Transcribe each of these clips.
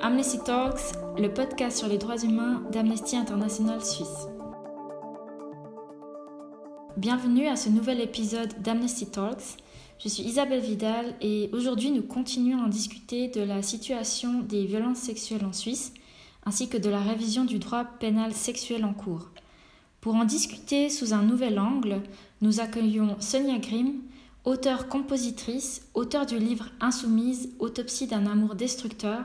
Amnesty Talks, le podcast sur les droits humains d'Amnesty International Suisse. Bienvenue à ce nouvel épisode d'Amnesty Talks. Je suis Isabelle Vidal et aujourd'hui nous continuons à discuter de la situation des violences sexuelles en Suisse ainsi que de la révision du droit pénal sexuel en cours. Pour en discuter sous un nouvel angle, nous accueillons Sonia Grimm, auteure-compositrice, auteure du livre Insoumise, Autopsie d'un amour destructeur,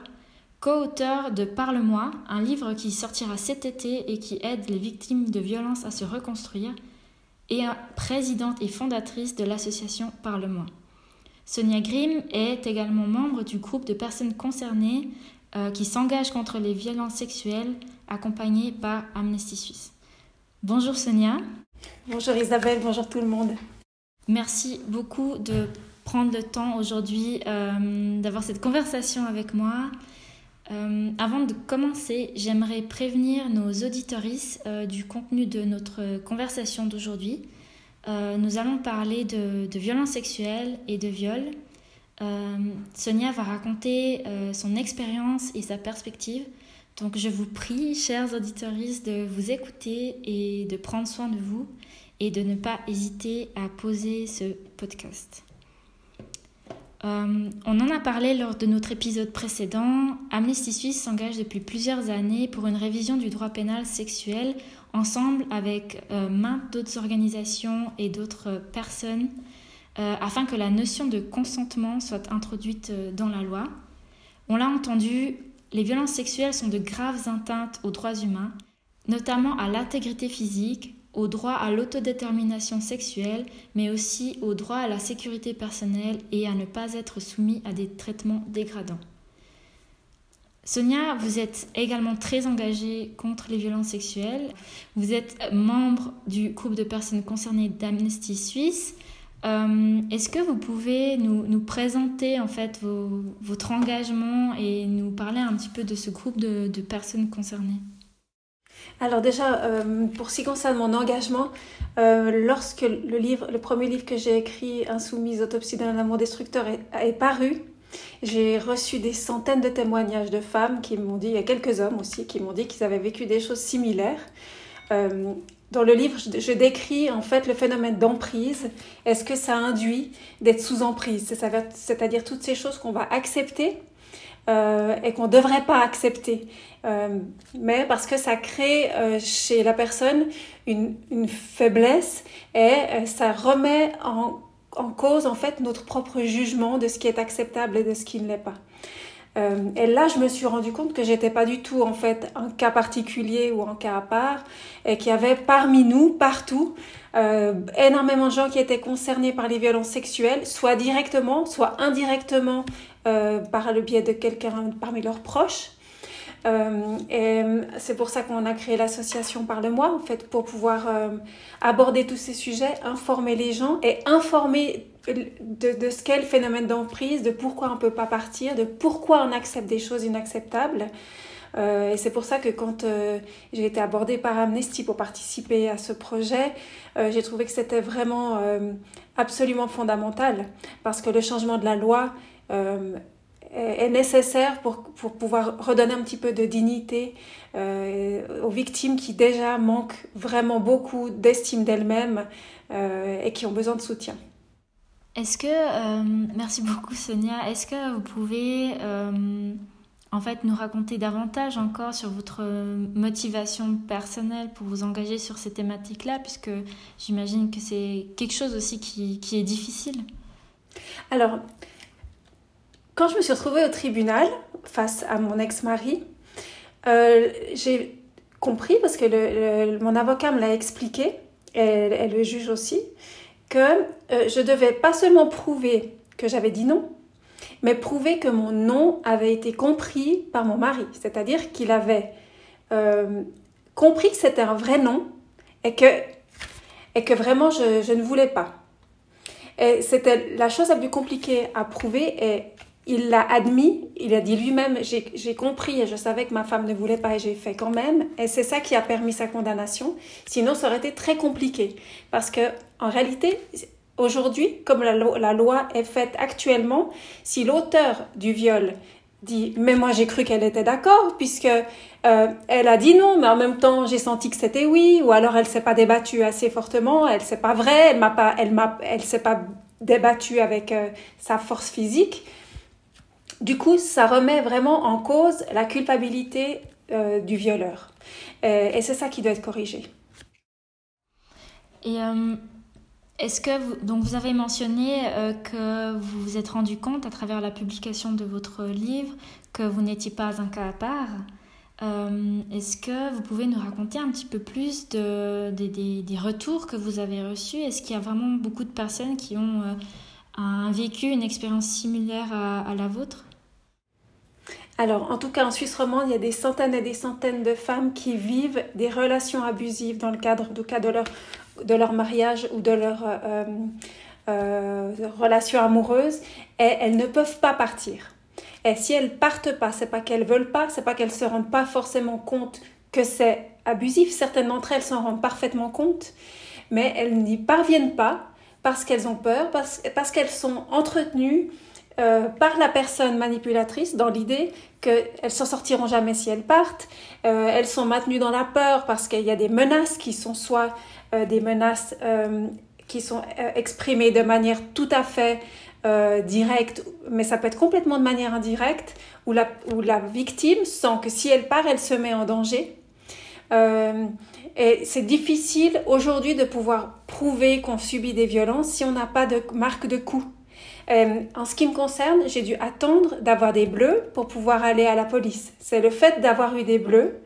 co-auteur de Parle-moi, un livre qui sortira cet été et qui aide les victimes de violences à se reconstruire, et présidente et fondatrice de l'association Parle-moi. Sonia Grimm est également membre du groupe de personnes concernées euh, qui s'engagent contre les violences sexuelles, accompagnée par Amnesty Suisse. Bonjour Sonia. Bonjour Isabelle, bonjour tout le monde. Merci beaucoup de prendre le temps aujourd'hui euh, d'avoir cette conversation avec moi. Euh, avant de commencer, j'aimerais prévenir nos auditorices euh, du contenu de notre conversation d'aujourd'hui. nous allons parler de, violences sexuelles et de viol. Sonia va raconter son expérience et sa perspective donc je vous prie, chers auditeurs, de vous écouter et de prendre soin de vous et de ne pas hésiter à poser ce podcast. Euh, on en a parlé lors de notre épisode précédent. Amnesty Suisse s'engage depuis plusieurs années pour une révision du droit pénal sexuel ensemble avec euh, maintes d'autres organisations et d'autres personnes euh, afin que la notion de consentement soit introduite dans la loi. On l'a entendu, les violences sexuelles sont de graves atteintes aux droits humains, notamment à l'intégrité physique, au droit à l'autodétermination sexuelle, mais aussi au droit à la sécurité personnelle et à ne pas être soumis à des traitements dégradants. Sonia, vous êtes également très engagée contre les violences sexuelles. Vous êtes membre du groupe de personnes concernées d'Amnesty Suisse. Euh, est-ce que vous pouvez nous, présenter en fait votre engagement et nous parler un petit peu de ce groupe de, personnes concernées? Alors déjà, euh, pour ce qui concerne mon engagement, euh, lorsque le, livre, le premier livre que j'ai écrit, Insoumise, Autopsie d'un amour destructeur, est, paru, j'ai reçu des centaines de témoignages de femmes qui m'ont dit, a quelques hommes aussi, qui m'ont dit qu'ils avaient vécu des choses similaires. Dans le livre, je, décris en fait le phénomène d'emprise. Est-ce que ça induit d'être sous emprise? C'est-à-dire toutes ces choses qu'on va accepter euh, et qu'on ne devrait pas accepter. Euh, mais parce que ça crée euh, chez la personne une, faiblesse et ça remet en, en, cause en fait notre propre jugement de ce qui est acceptable et de ce qui ne l'est pas. Et là, je me suis rendu compte que j'étais pas du tout en fait un cas particulier ou un cas à part, et qu'il y avait parmi nous, partout, énormément de gens qui étaient concernés par les violences sexuelles, soit directement, soit indirectement par le biais de quelqu'un parmi leurs proches. Euh, et c'est pour ça qu'on a créé l'association Parle-moi, en fait, pour pouvoir euh, aborder tous ces sujets, informer les gens et informer de, de ce qu'est le phénomène d'emprise, de pourquoi on ne peut pas partir, de pourquoi on accepte des choses inacceptables. Euh, et c'est pour ça que quand euh, j'ai été abordée par Amnesty pour participer à ce projet, euh, j'ai trouvé que c'était vraiment absolument fondamental parce que le changement de la loi est nécessaire pour, pour, pouvoir redonner un petit peu de dignité aux victimes qui déjà manquent vraiment beaucoup d'estime d'elles-mêmes et qui ont besoin de soutien. Est-ce que, merci beaucoup Sonia, est-ce que vous pouvez en fait nous raconter davantage encore sur votre motivation personnelle pour vous engager sur ces thématiques-là, puisque j'imagine que c'est quelque chose aussi qui, qui, est difficile? Alors, quand je me suis retrouvée au tribunal face à mon ex-mari, euh, j'ai compris, parce que mon avocat me l'a expliqué, et, le juge aussi, que euh, je devais pas seulement prouver que j'avais dit non, mais prouver que mon nom avait été compris par mon mari, c'est-à-dire qu'il avait euh, compris que c'était un vrai nom et que, et que vraiment je, je ne voulais pas. Et c'était la chose la plus compliquée à prouver et il l'a admis, il a dit lui-même, j'ai compris et je savais que ma femme ne voulait pas et j'ai fait quand même. Et c'est ça qui a permis sa condamnation. Sinon, ça aurait été très compliqué. Parce que, en réalité, Aujourd'hui, comme la, loi est faite actuellement, si l'auteur du viol dit mais moi j'ai cru qu'elle était d'accord puisque euh, elle a dit non mais en même temps j'ai senti que c'était oui ou alors elle s'est pas débattue assez fortement elle c'est pas vrai elle m'a pas s'est pas débattue avec euh, sa force physique du coup ça remet vraiment en cause la culpabilité euh, du violeur. Et c'est ça qui doit être corrigé. Et est-ce que vous, donc vous avez mentionné euh, que vous vous êtes rendu compte à travers la publication de votre livre que vous n'étiez pas un cas à part. Euh, est-ce que vous pouvez nous raconter un petit peu plus de, des retours que vous avez reçus? Est-ce qu'il y a vraiment beaucoup de personnes qui ont euh, un, vécu une expérience similaire à, la vôtre? Alors, en tout cas, en Suisse romande, il y a des centaines et des centaines de femmes qui vivent des relations abusives dans le cadre du cas de leur de leur mariage ou de leur euh, euh, relation amoureuse et elles ne peuvent pas partir. Et si elles partent pas, c'est pas qu'elles veulent pas, c'est pas qu'elles se rendent pas forcément compte que c'est abusif. Certaines d'entre elles s'en rendent parfaitement compte, mais elles n'y parviennent pas parce qu'elles ont peur, parce, parce qu'elles sont entretenues euh, par la personne manipulatrice dans l'idée qu'elles s'en sortiront jamais si elles partent. elles sont maintenues dans la peur parce qu'il y a des menaces qui sont soit euh, des menaces euh, qui sont euh, exprimées de manière tout à fait directe, mais ça peut être complètement de manière indirecte, où la, où la victime sent que si elle part, elle se met en danger. et c'est difficile aujourd'hui de pouvoir prouver qu'on subit des violences si on n'a pas de marque de coup. En ce qui me concerne, j'ai dû attendre d'avoir des bleus pour pouvoir aller à la police. C'est le fait d'avoir eu des bleus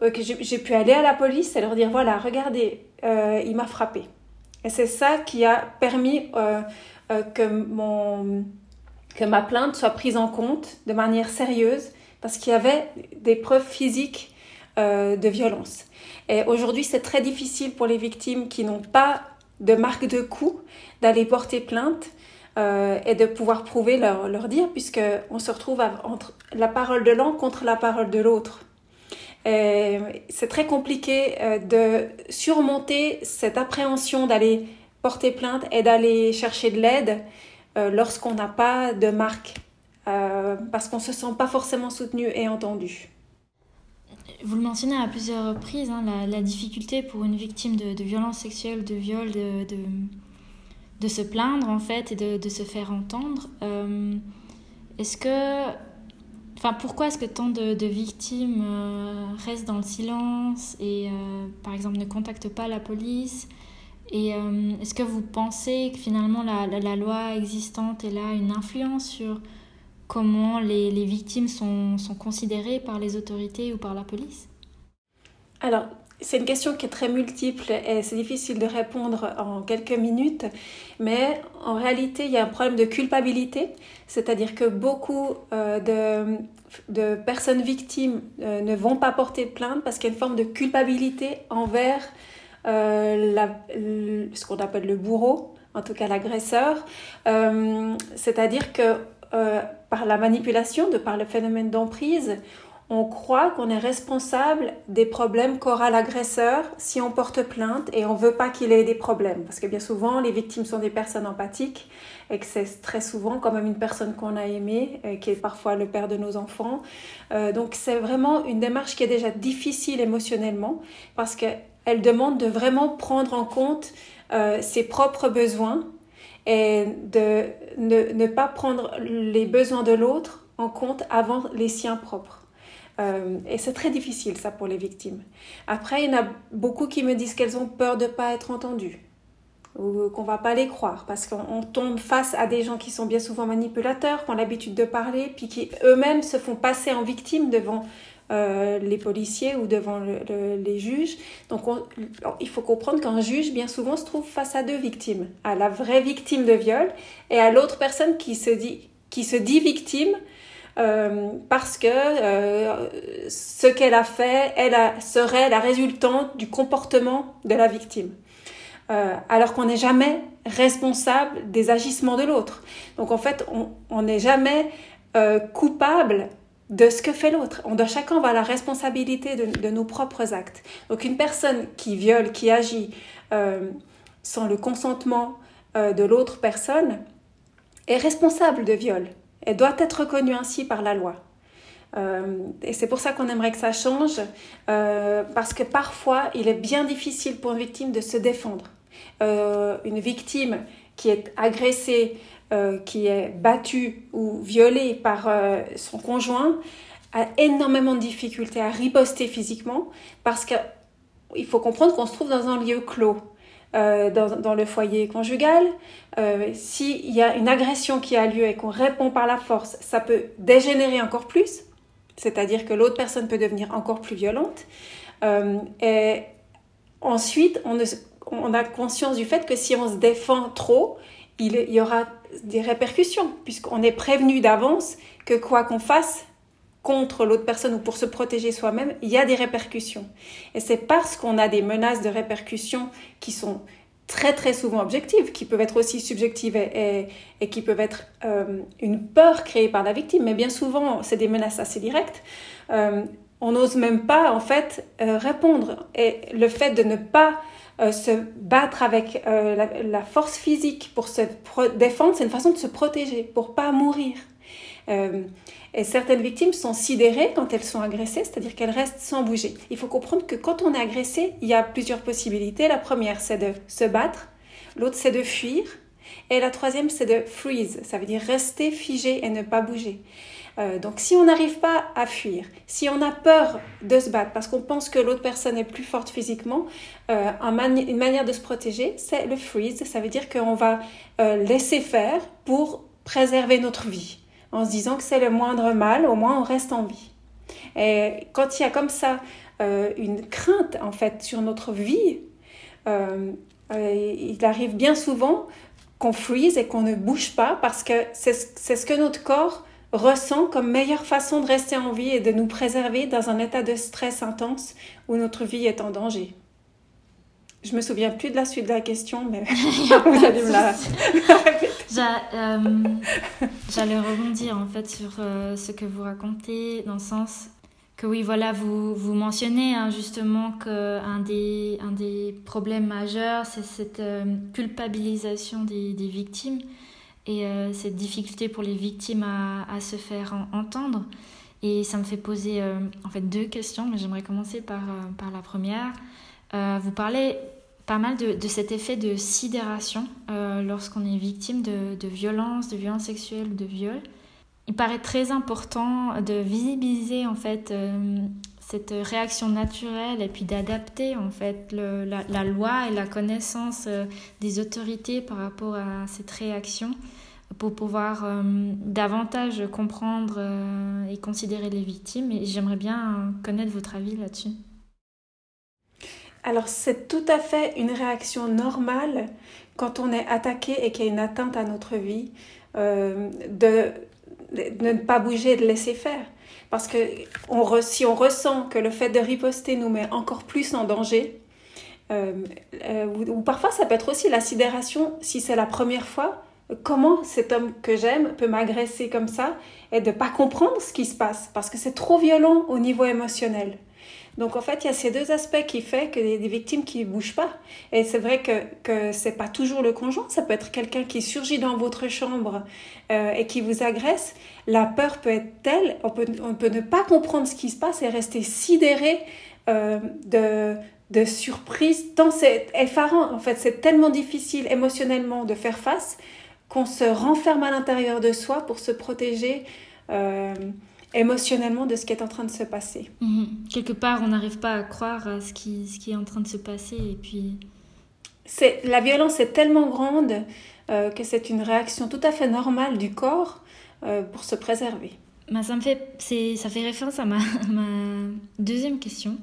que j'ai pu aller à la police et leur dire voilà, regardez, euh, il m'a frappé. Et c'est ça qui a permis euh, euh, que, mon, que ma plainte soit prise en compte de manière sérieuse parce qu'il y avait des preuves physiques de violence. Et aujourd'hui, c'est très difficile pour les victimes qui n'ont pas de marque de coup d'aller porter plainte et de pouvoir prouver leur, leur dire, puisqu'on se retrouve entre la parole de l'un contre la parole de l'autre. Euh, c'est très compliqué euh, de surmonter cette appréhension d'aller porter plainte et d'aller chercher de l'aide euh, lorsqu'on n'a pas de marque, parce qu'on ne se sent pas forcément soutenu et entendu. Vous le mentionnez à plusieurs reprises, hein, la, difficulté pour une victime de, de violence sexuelle, de viol, de, de, se plaindre en fait et de, de se faire entendre. Est-ce que Enfin, pourquoi est-ce que tant de, victimes euh, restent dans le silence et, euh, par exemple, ne contactent pas la police? Et euh, est-ce que vous pensez que finalement la, la, loi existante est là une influence sur comment les, les victimes sont, sont, considérées par les autorités ou par la police? Alors, c'est une question qui est très multiple et c'est difficile de répondre en quelques minutes, mais en réalité, il y a un problème de culpabilité, c'est-à-dire que beaucoup euh, de, de, personnes victimes euh, ne vont pas porter plainte parce qu'il y a une forme de culpabilité envers euh, la, ce qu'on appelle le bourreau, en tout cas l'agresseur, c'est-à-dire que par la manipulation, de par le phénomène d'emprise, on croit qu'on est responsable des problèmes qu'aura l'agresseur si on porte plainte et on veut pas qu'il ait des problèmes. Parce que bien souvent, les victimes sont des personnes empathiques et que c'est très souvent quand même une personne qu'on a aimée, qui est parfois le père de nos enfants. Euh, donc c'est vraiment une démarche qui est déjà difficile émotionnellement parce qu'elle demande de vraiment prendre en compte euh, ses propres besoins et de ne pas prendre les besoins de l'autre en compte avant les siens propres. Euh, et c'est très difficile ça pour les victimes. Après, il y en a beaucoup qui me disent qu'elles ont peur de ne pas être entendues ou qu'on va pas les croire parce qu'on tombe face à des gens qui sont bien souvent manipulateurs, qui ont l'habitude de parler, puis qui eux-mêmes se font passer en victime devant euh, les policiers ou devant les juges. Donc il faut comprendre qu'un juge bien souvent se trouve face à deux victimes, à la vraie victime de viol et à l'autre personne qui se dit qui se dit victime euh, parce que euh, ce qu'elle a fait, elle serait la résultante du comportement de la victime. Euh, alors qu'on n'est jamais responsable des agissements de l'autre. Donc en fait, on n'est jamais coupable de ce que fait l'autre. On doit chacun avoir la responsabilité de, de, nos propres actes. Donc une personne qui viole, qui agit sans le consentement de l'autre personne, est responsable de viol elle doit être reconnue ainsi par la loi. Euh, et c'est pour ça qu'on aimerait que ça change, euh, parce que parfois, il est bien difficile pour une victime de se défendre. Euh, une victime qui est agressée, qui est battue ou violée par son conjoint, a énormément de difficultés à riposter physiquement, parce qu'il faut comprendre qu'on se trouve dans un lieu clos. Dans, dans, le foyer conjugal, s'il y a une agression qui a lieu et qu'on répond par la force, ça peut dégénérer encore plus c'est-à-dire que l'autre personne peut devenir encore plus violente. Euh, et ensuite, on, a conscience du fait que si on se défend trop, il, y aura des répercussions, puisqu'on est prévenu d'avance que quoi qu'on fasse contre l'autre personne ou pour se protéger soi-même, il y a des répercussions. Et c'est parce qu'on a des menaces de répercussions qui sont très très souvent objectives, qui peuvent être aussi subjectives et, qui peuvent être euh, une peur créée par la victime, mais bien souvent c'est des menaces assez directes. Euh, on n'ose même pas en fait euh, répondre et le fait de ne pas se battre avec la, la, force physique pour se défendre, c'est une façon de se protéger, pour pas mourir. Et certaines victimes sont sidérées quand elles sont agressées, c'est-à-dire qu'elles restent sans bouger. Il faut comprendre que quand on est agressé, il y a plusieurs possibilités. La première, c'est de se battre. L'autre, c'est de fuir. Et la troisième, c'est de freeze. Ça veut dire rester figé et ne pas bouger. Euh, donc si on n'arrive pas à fuir, si on a peur de se battre parce qu'on pense que l'autre personne est plus forte physiquement, euh, une manière de se protéger, c'est le freeze. Ça veut dire qu'on va euh, laisser faire pour préserver notre vie en se disant que c'est le moindre mal, au moins on reste en vie. Et quand il y a comme ça euh, une crainte en fait sur notre vie, euh, euh, il arrive bien souvent qu'on freeze et qu'on ne bouge pas parce que c'est ce que notre corps ressent comme meilleure façon de rester en vie et de nous préserver dans un état de stress intense où notre vie est en danger. Je me souviens plus de la suite de la question, mais vous allez me la, euh, J'allais rebondir en fait sur euh, ce que vous racontez, dans le sens que oui, voilà, vous, vous mentionnez hein, justement qu'un des, un des problèmes majeurs, c'est cette euh, culpabilisation des, des, victimes et cette difficulté pour les victimes à, à se faire entendre. Et ça me fait poser en fait deux questions, mais j'aimerais commencer par, par la première. vous parlez pas mal de, cet effet de sidération euh, lorsqu'on est victime de, de violence, de violence sexuelle ou de viol. Il paraît très important de visibiliser en fait euh, cette réaction naturelle et puis d'adapter en fait la, loi et la connaissance euh, des autorités par rapport à cette réaction pour pouvoir davantage comprendre et considérer les victimes. Et j'aimerais bien connaître votre avis là-dessus. Alors c'est tout à fait une réaction normale quand on est attaqué et qu'il y a une atteinte à notre vie, euh, de, ne pas bouger de laisser faire. Parce que si on ressent que le fait de riposter nous met encore plus en danger, euh, euh, ou, parfois ça peut être aussi la sidération, si c'est la première fois, comment cet homme que j'aime peut m'agresser comme ça et de ne pas comprendre ce qui se passe, parce que c'est trop violent au niveau émotionnel. Donc en fait, il y a ces deux aspects qui font que des, des victimes qui ne bougent pas. Et c'est vrai que, que ce n'est pas toujours le conjoint, ça peut être quelqu'un qui surgit dans votre chambre euh, et qui vous agresse. La peur peut être telle, on peut, on peut ne pas comprendre ce qui se passe et rester sidéré euh, de, de surprise, tant c'est effarant. En fait, c'est tellement difficile émotionnellement de faire face qu'on se renferme à l'intérieur de soi pour se protéger. Euh, émotionnellement de ce qui est en train de se passer. Mhm. Quelque part, on n'arrive pas à croire à ce qui, ce qui est en train de se passer et puis... C'est, la violence est tellement grande euh, que c'est une réaction tout à fait normale du corps euh, pour se préserver. Bah, ça, me fait, c'est, ça fait référence à ma, ma deuxième question.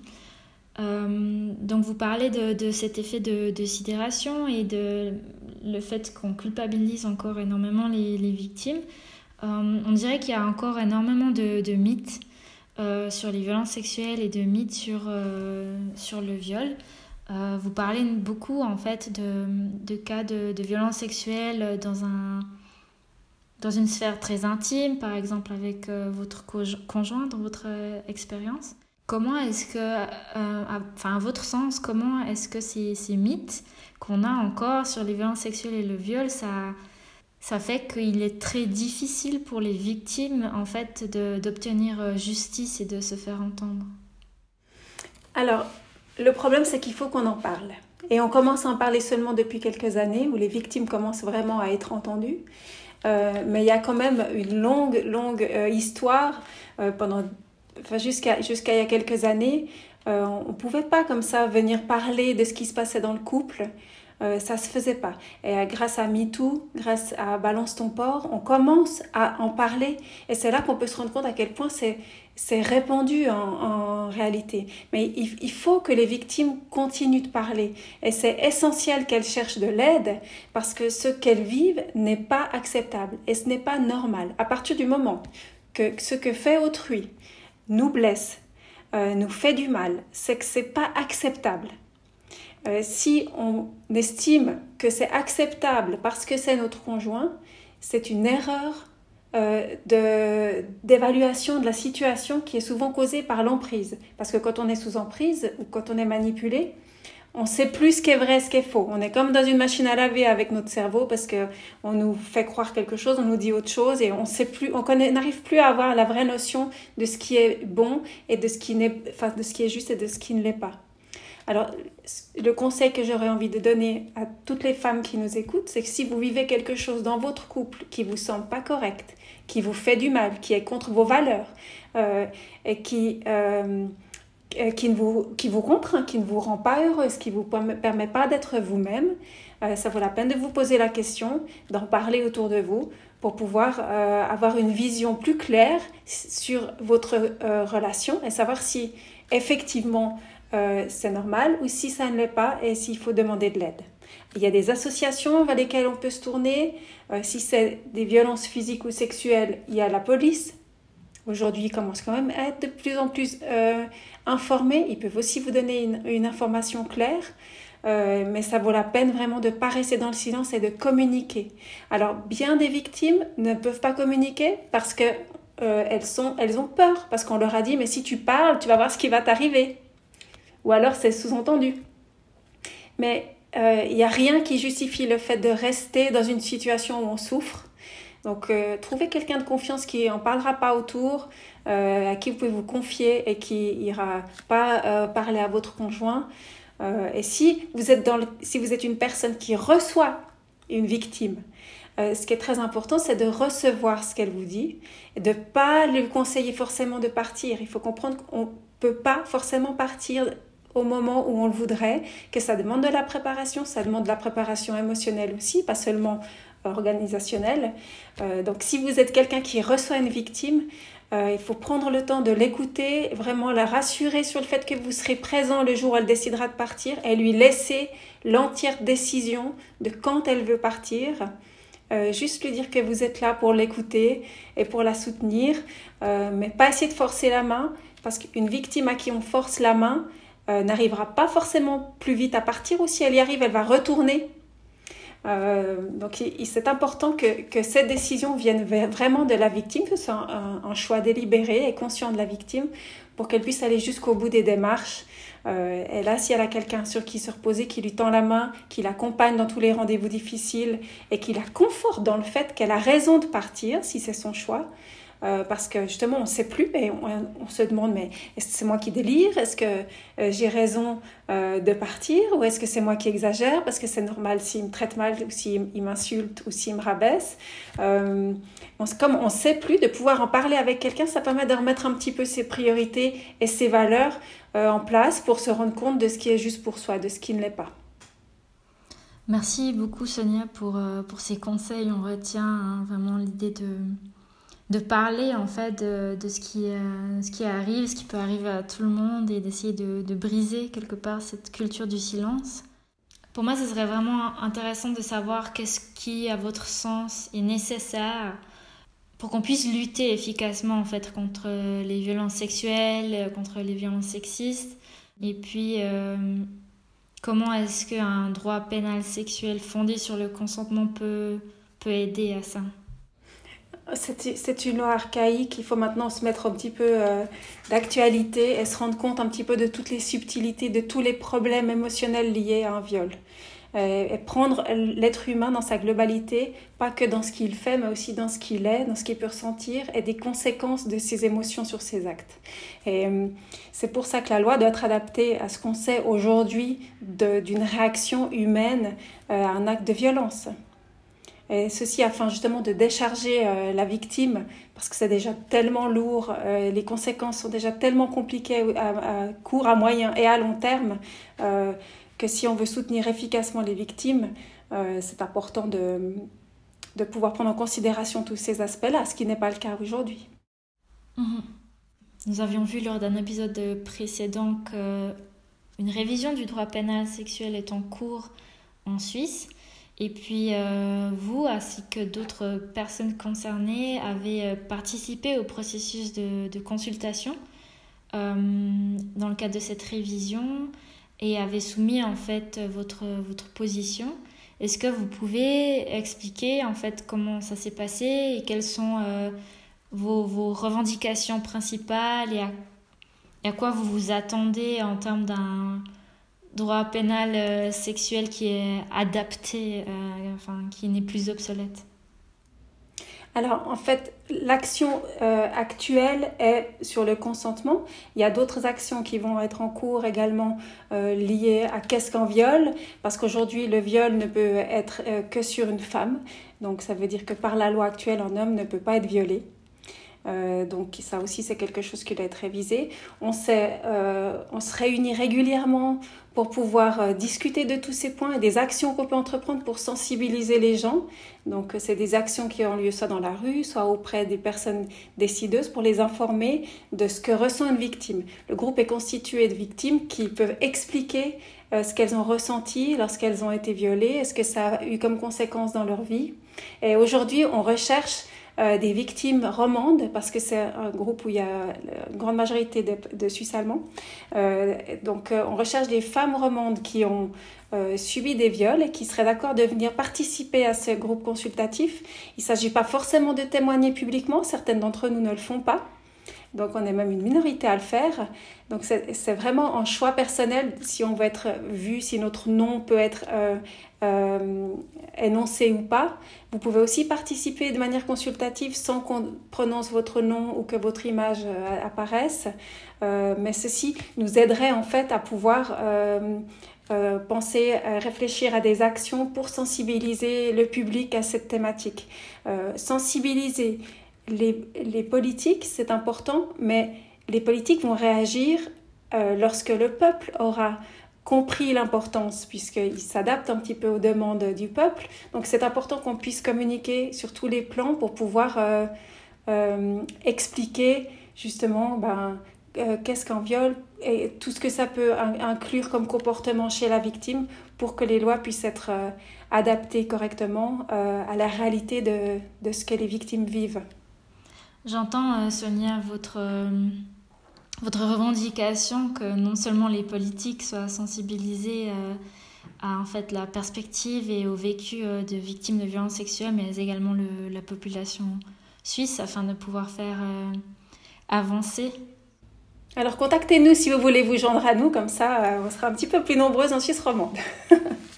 Euh, donc vous parlez de, de cet effet de, de, sidération et de le fait qu'on culpabilise encore énormément les, les victimes. Euh, on dirait qu'il y a encore énormément de, mythes euh, sur les violences sexuelles et de mythes sur, euh, sur le viol. vous parlez beaucoup en fait de, de cas de, de violences sexuelles dans, un, dans une sphère très intime, par exemple avec votre conjoint dans votre expérience. Comment est-ce que, enfin à votre sens, comment est-ce que ces, ces mythes qu'on a encore sur les violences sexuelles et le viol, ça, ça fait qu'il est très difficile pour les victimes en fait d'obtenir euh, justice et de se faire entendre. Alors, le problème c'est qu'il faut qu'on en parle. Et on commence à en parler seulement depuis quelques années, où les victimes commencent vraiment à être entendues. Euh, mais il y a quand même une longue, longue euh, histoire pendant, enfin, jusqu'à jusqu'à il y a quelques années. on ne pouvait pas comme ça venir parler de ce qui se passait dans le couple. Euh, ça se faisait pas. Et euh, grâce à MeToo, grâce à Balance ton port, on commence à en parler. Et c'est là qu'on peut se rendre compte à quel point c'est, c'est répandu en, réalité. Mais il, il, faut que les victimes continuent de parler. Et c'est essentiel qu'elles cherchent de l'aide parce que ce qu'elles vivent n'est pas acceptable et ce n'est pas normal. À partir du moment que ce que fait autrui nous blesse, euh, nous fait du mal, c'est que c'est pas acceptable. Euh, si on estime que c'est acceptable parce que c'est notre conjoint, c'est une erreur euh, d'évaluation de, la situation qui est souvent causée par l'emprise. Parce que quand on est sous emprise ou quand on est manipulé, on sait plus ce qui est vrai, ce qui est faux. On est comme dans une machine à laver avec notre cerveau parce que on nous fait croire quelque chose, on nous dit autre chose et on sait plus, on n'arrive plus à avoir la vraie notion de ce qui est bon et de ce qui enfin, de ce qui est juste et de ce qui ne l'est pas. Alors, le conseil que j'aurais envie de donner à toutes les femmes qui nous écoutent, c'est que si vous vivez quelque chose dans votre couple qui vous semble pas correct, qui vous fait du mal, qui est contre vos valeurs, euh, et qui, euh, qui, ne vous, qui vous contraint, qui ne vous rend pas heureuse, qui ne vous permet pas d'être vous-même, euh, ça vaut la peine de vous poser la question, d'en parler autour de vous pour pouvoir avoir une vision plus claire sur votre relation et savoir si effectivement euh, c'est normal ou si ça ne l'est pas et s'il faut demander de l'aide. Il y a des associations vers lesquelles on peut se tourner. Euh, si c'est des violences physiques ou sexuelles, il y a la police. Aujourd'hui, ils commencent quand même à être de plus en plus euh, informés. Ils peuvent aussi vous donner une, information claire. mais ça vaut la peine vraiment de ne pas rester dans le silence et de communiquer. Alors, bien des victimes ne peuvent pas communiquer parce que elles ont peur, parce qu'on leur a dit, mais si tu parles, tu vas voir ce qui va t'arriver ou alors c'est sous-entendu. Mais euh, il n'y a rien qui justifie le fait de rester dans une situation où on souffre. Donc, euh, trouvez quelqu'un de confiance qui en parlera pas autour, euh, à qui vous pouvez vous confier et qui ira pas parler à votre conjoint. et si vous, êtes dans si vous êtes une personne qui reçoit une victime, ce qui est très important, c'est de recevoir ce qu'elle vous dit et de pas lui conseiller forcément de partir. Il faut comprendre qu'on peut pas forcément partir au moment où on le voudrait, que ça demande de la préparation, ça demande de la préparation émotionnelle aussi, pas seulement organisationnelle. Euh, donc si vous êtes quelqu'un qui reçoit une victime, euh, il faut prendre le temps de l'écouter, vraiment la rassurer sur le fait que vous serez présent le jour où elle décidera de partir et lui laisser l'entière décision de quand elle veut partir. Euh, juste lui dire que vous êtes là pour l'écouter et pour la soutenir, mais pas essayer de forcer la main, parce qu'une victime à qui on force la main, euh, n'arrivera pas forcément plus vite à partir ou si elle y arrive, elle va retourner. Euh, donc c'est important que, que, cette décision vienne vraiment de la victime, que ce soit un, choix délibéré et conscient de la victime pour qu'elle puisse aller jusqu'au bout des démarches. Euh, et là, si elle a quelqu'un sur qui se reposer, qui lui tend la main, qui l'accompagne dans tous les rendez-vous difficiles et qui la conforte dans le fait qu'elle a raison de partir, si c'est son choix, euh, parce que justement, on ne sait plus et on, se demande, mais est-ce que c'est moi qui délire? Est-ce que euh, j'ai raison euh, de partir? Ou est-ce que c'est moi qui exagère? Parce que c'est normal s'il me traite mal ou s'il m'insulte ou s'il me rabaisse. Comme on ne sait plus, de pouvoir en parler avec quelqu'un, ça permet de remettre un petit peu ses priorités et ses valeurs en place pour se rendre compte de ce qui est juste pour soi, de ce qui ne l'est pas. Merci beaucoup Sonia pour, pour ces conseils. On retient hein, vraiment l'idée de de parler en fait de, ce, qui, euh, ce qui arrive, ce qui peut arriver à tout le monde et d'essayer de, de, briser quelque part cette culture du silence. Pour moi, ce serait vraiment intéressant de savoir qu'est-ce qui, à votre sens, est nécessaire pour qu'on puisse lutter efficacement en fait contre les violences sexuelles, contre les violences sexistes. Et puis, euh, comment est-ce qu'un droit pénal sexuel fondé sur le consentement peut, peut aider à ça? C'est une loi archaïque, il faut maintenant se mettre un petit peu euh, d'actualité et se rendre compte un petit peu de toutes les subtilités, de tous les problèmes émotionnels liés à un viol. et prendre l'être humain dans sa globalité, pas que dans ce qu'il fait, mais aussi dans ce qu'il est, dans ce qu'il peut ressentir et des conséquences de ses émotions sur ses actes. Et c'est pour ça que la loi doit être adaptée à ce qu'on sait aujourd'hui d'une réaction humaine à un acte de violence. Ceci afin justement de décharger euh, la victime, parce que c'est déjà tellement lourd, euh, les conséquences sont déjà tellement compliquées à, court, à moyen et à long terme, euh, que si on veut soutenir efficacement les victimes, c'est important de, de pouvoir prendre en considération tous ces aspects-là, ce qui n'est pas le cas aujourd'hui. Mhm. Nous avions vu lors d'un épisode précédent qu'une révision du droit pénal sexuel est en cours en Suisse. Et puis, euh, vous, ainsi que d'autres personnes concernées, avez euh, participé au processus de, consultation euh, dans le cadre de cette révision et avez soumis en fait votre, votre position. Est-ce que vous pouvez expliquer en fait comment ça s'est passé et quelles sont vos, vos, revendications principales et à quoi vous vous attendez en termes d'un droit pénal euh, sexuel qui est adapté, euh, enfin, qui n'est plus obsolète alors en fait, l'action euh, actuelle est sur le consentement. Il y a d'autres actions qui vont être en cours également liées à qu'est-ce qu'un viol, parce qu'aujourd'hui le viol ne peut être que sur une femme. Donc ça veut dire que par la loi actuelle, un homme ne peut pas être violé. Donc ça aussi c'est quelque chose qui doit être révisé. On, euh, on se réunit régulièrement pour pouvoir euh, discuter de tous ces points et des actions qu'on peut entreprendre pour sensibiliser les gens. Donc c'est des actions qui ont lieu soit dans la rue, soit auprès des personnes décideuses pour les informer de ce que ressent une victime. Le groupe est constitué de victimes qui peuvent expliquer ce qu'elles ont ressenti lorsqu'elles ont été violées, est ce que ça a eu comme conséquence dans leur vie. Et aujourd'hui, on recherche euh, des victimes romandes, parce que c'est un groupe où il y a une grande majorité de, Suisses allemands. Euh, donc euh, on recherche des femmes romandes qui ont subi des viols et qui seraient d'accord de venir participer à ce groupe consultatif. Il ne s'agit pas forcément de témoigner publiquement, certaines d'entre nous ne le font pas. Donc on est même une minorité à le faire. Donc c'est vraiment un choix personnel si on veut être vu, si notre nom peut être euh, euh, énoncé ou pas. Vous pouvez aussi participer de manière consultative sans qu'on prononce votre nom ou que votre image euh, apparaisse. mais ceci nous aiderait en fait à pouvoir penser, réfléchir à des actions pour sensibiliser le public à cette thématique. sensibiliser les, politiques, c'est important, mais les politiques vont réagir euh, lorsque le peuple aura compris l'importance, puisqu'il s'adapte un petit peu aux demandes du peuple. Donc c'est important qu'on puisse communiquer sur tous les plans pour pouvoir euh, euh, expliquer justement ben, qu'est-ce qu'un viol et tout ce que ça peut inclure comme comportement chez la victime pour que les lois puissent être adaptées correctement à la réalité de, ce que les victimes vivent. J'entends, Sonia, votre votre revendication que non seulement les politiques soient sensibilisés euh, à en fait la perspective et au vécu euh, de victimes de violences sexuelles, mais également la population suisse afin de pouvoir faire euh, avancer. Alors contactez-nous si vous voulez vous joindre à nous, comme ça on sera un petit peu plus nombreuses en Suisse romande.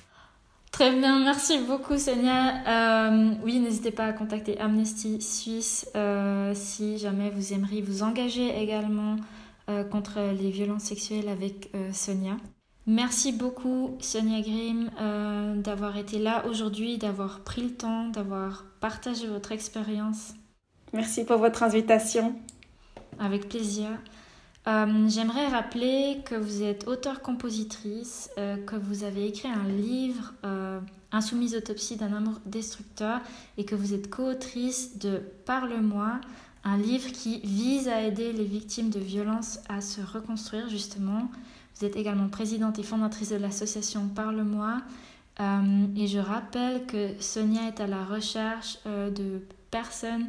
Très bien, merci beaucoup Sonia. oui, n'hésitez pas à contacter Amnesty Suisse si jamais vous aimeriez vous engager également euh, contre les violences sexuelles avec euh, Sonia. Merci beaucoup Sonia Grimm euh, d'avoir été là aujourd'hui, d'avoir pris le temps, d'avoir partagé votre expérience. Merci pour votre invitation. Avec plaisir. J'aimerais rappeler que vous êtes auteur-compositrice, que vous avez écrit un livre, Insoumise autopsie d'un amour destructeur, et que vous êtes co-autrice de Parle-moi, un livre qui vise à aider les victimes de violences à se reconstruire justement. Vous êtes également présidente et fondatrice de l'association Parle-moi. Euh, et je rappelle que Sonia est à la recherche euh, de personnes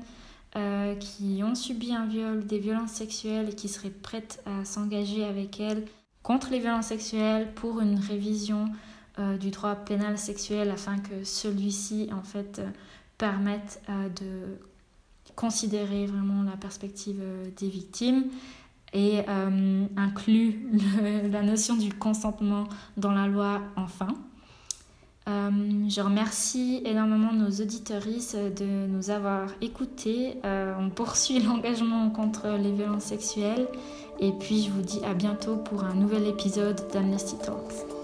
euh, qui ont subi un viol, des violences sexuelles et qui seraient prêtes à s'engager avec elle contre les violences sexuelles pour une révision du droit pénal sexuel afin que celui-ci en fait permette de considérer vraiment la perspective euh, des victimes et euh, inclut la notion du consentement dans la loi enfin. Je remercie énormément nos auditoristes de nous avoir écoutés. on poursuit l'engagement contre les violences sexuelles. Et puis je vous dis à bientôt pour un nouvel épisode d'Amnesty Talks.